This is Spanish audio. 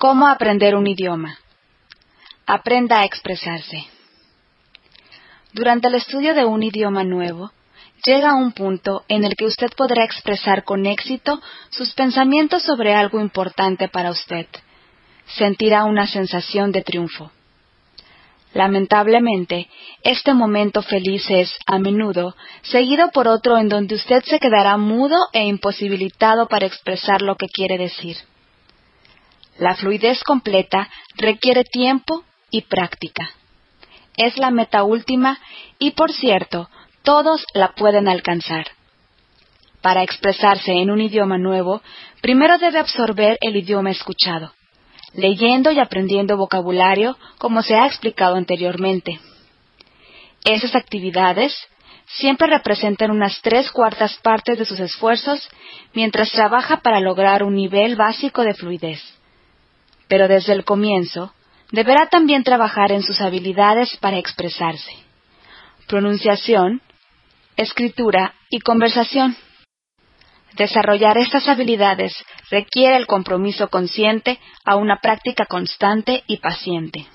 ¿Cómo aprender un idioma? Aprenda a expresarse. Durante el estudio de un idioma nuevo, llega un punto en el que usted podrá expresar con éxito sus pensamientos sobre algo importante para usted. Sentirá una sensación de triunfo. Lamentablemente, este momento feliz es, a menudo, seguido por otro en donde usted se quedará mudo e imposibilitado para expresar lo que quiere decir. La fluidez completa requiere tiempo y práctica. Es la meta última y, por cierto, todos la pueden alcanzar. Para expresarse en un idioma nuevo, primero debe absorber el idioma escuchado, leyendo y aprendiendo vocabulario como se ha explicado anteriormente. Esas actividades siempre representan unas tres cuartas partes de sus esfuerzos mientras trabaja para lograr un nivel básico de fluidez pero desde el comienzo deberá también trabajar en sus habilidades para expresarse. Pronunciación, escritura y conversación. Desarrollar estas habilidades requiere el compromiso consciente a una práctica constante y paciente.